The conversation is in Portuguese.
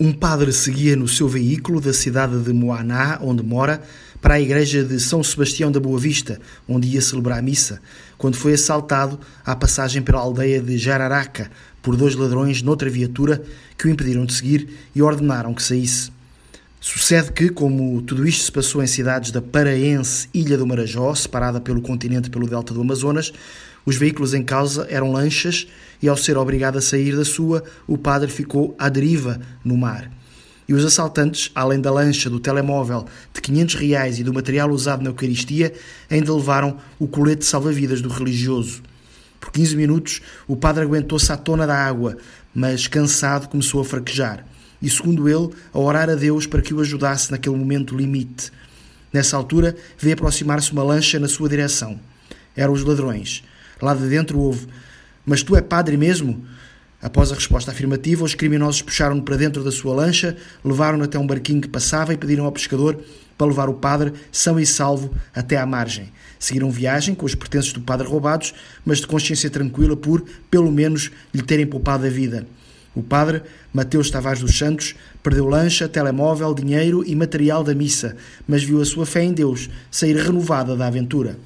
Um padre seguia no seu veículo da cidade de Moaná, onde mora, para a igreja de São Sebastião da Boa Vista, onde ia celebrar a missa, quando foi assaltado à passagem pela aldeia de Jararaca por dois ladrões noutra viatura que o impediram de seguir e ordenaram que saísse. Sucede que, como tudo isto se passou em cidades da paraense Ilha do Marajó, separada pelo continente pelo delta do Amazonas, os veículos em causa eram lanchas e, ao ser obrigado a sair da sua, o padre ficou à deriva no mar. E os assaltantes, além da lancha, do telemóvel, de 500 reais e do material usado na Eucaristia, ainda levaram o colete salva-vidas do religioso. Por 15 minutos, o padre aguentou-se à tona da água, mas cansado começou a fraquejar. E, segundo ele, a orar a Deus para que o ajudasse naquele momento limite. Nessa altura, veio aproximar-se uma lancha na sua direção. Eram os ladrões. Lá de dentro houve: Mas tu é padre mesmo? Após a resposta afirmativa, os criminosos puxaram-no para dentro da sua lancha, levaram-no até um barquinho que passava e pediram ao pescador para levar o padre, são e salvo, até à margem. Seguiram viagem com os pertences do padre roubados, mas de consciência tranquila por, pelo menos, lhe terem poupado a vida. O padre, Mateus Tavares dos Santos, perdeu lancha, telemóvel, dinheiro e material da missa, mas viu a sua fé em Deus sair renovada da aventura.